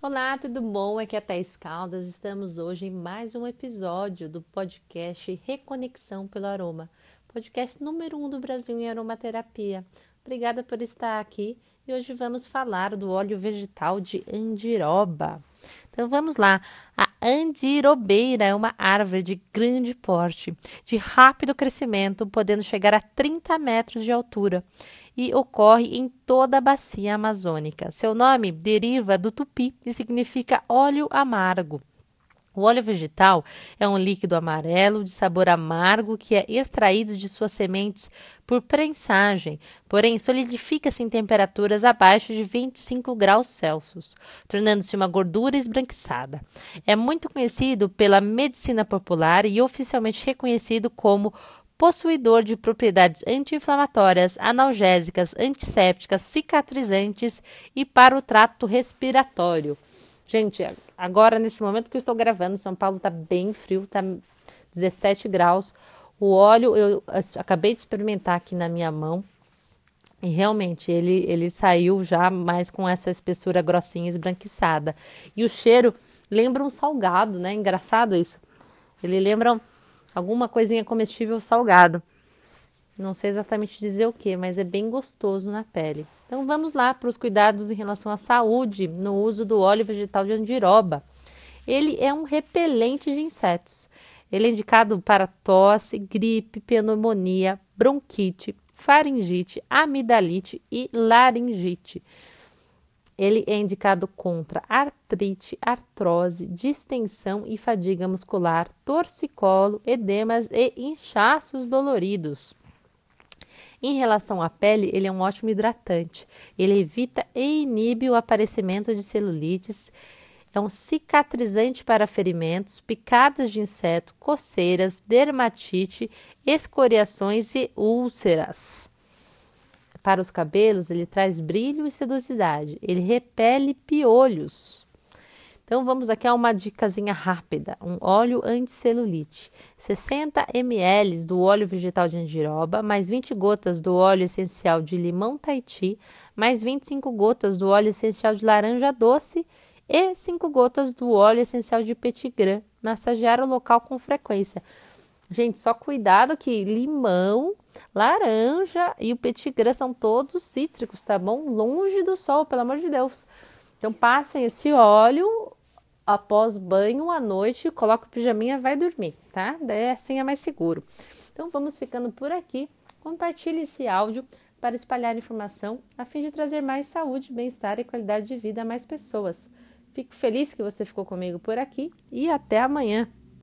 Olá, tudo bom? Aqui é a Thais Caldas. Estamos hoje em mais um episódio do podcast Reconexão pelo Aroma, podcast número um do Brasil em aromaterapia. Obrigada por estar aqui e hoje vamos falar do óleo vegetal de andiroba. Então vamos lá. A andirobeira é uma árvore de grande porte, de rápido crescimento, podendo chegar a 30 metros de altura e ocorre em toda a bacia amazônica. Seu nome deriva do tupi e significa óleo amargo. O óleo vegetal é um líquido amarelo de sabor amargo que é extraído de suas sementes por prensagem, porém solidifica-se em temperaturas abaixo de 25 graus Celsius, tornando-se uma gordura esbranquiçada. É muito conhecido pela medicina popular e oficialmente reconhecido como possuidor de propriedades anti-inflamatórias, analgésicas, antissépticas, cicatrizantes e para o trato respiratório. Gente, agora nesse momento que eu estou gravando, São Paulo está bem frio, está 17 graus. O óleo eu acabei de experimentar aqui na minha mão e realmente ele, ele saiu já mais com essa espessura grossinha esbranquiçada. E o cheiro lembra um salgado, né? Engraçado isso. Ele lembra alguma coisinha comestível salgado. Não sei exatamente dizer o que, mas é bem gostoso na pele. Então vamos lá para os cuidados em relação à saúde no uso do óleo vegetal de andiroba. Ele é um repelente de insetos. Ele é indicado para tosse, gripe, pneumonia, bronquite, faringite, amidalite e laringite. Ele é indicado contra artrite, artrose, distensão e fadiga muscular, torcicolo, edemas e inchaços doloridos. Em relação à pele, ele é um ótimo hidratante. Ele evita e inibe o aparecimento de celulites. É um cicatrizante para ferimentos, picadas de inseto, coceiras, dermatite, escoriações e úlceras. Para os cabelos, ele traz brilho e sedosidade. Ele repele piolhos. Então vamos aqui a uma dicasinha rápida, um óleo anticelulite. 60 ml do óleo vegetal de andiroba, mais 20 gotas do óleo essencial de limão Tahiti, mais 25 gotas do óleo essencial de laranja doce e 5 gotas do óleo essencial de petit grain. Massagear o local com frequência. Gente, só cuidado que limão, laranja e o petit grain são todos cítricos, tá bom? Longe do sol, pelo amor de Deus. Então passem esse óleo após banho à noite, coloca o pijaminha, vai dormir, tá? Daí assim é mais seguro. Então vamos ficando por aqui. Compartilhe esse áudio para espalhar informação a fim de trazer mais saúde, bem-estar e qualidade de vida a mais pessoas. Fico feliz que você ficou comigo por aqui e até amanhã.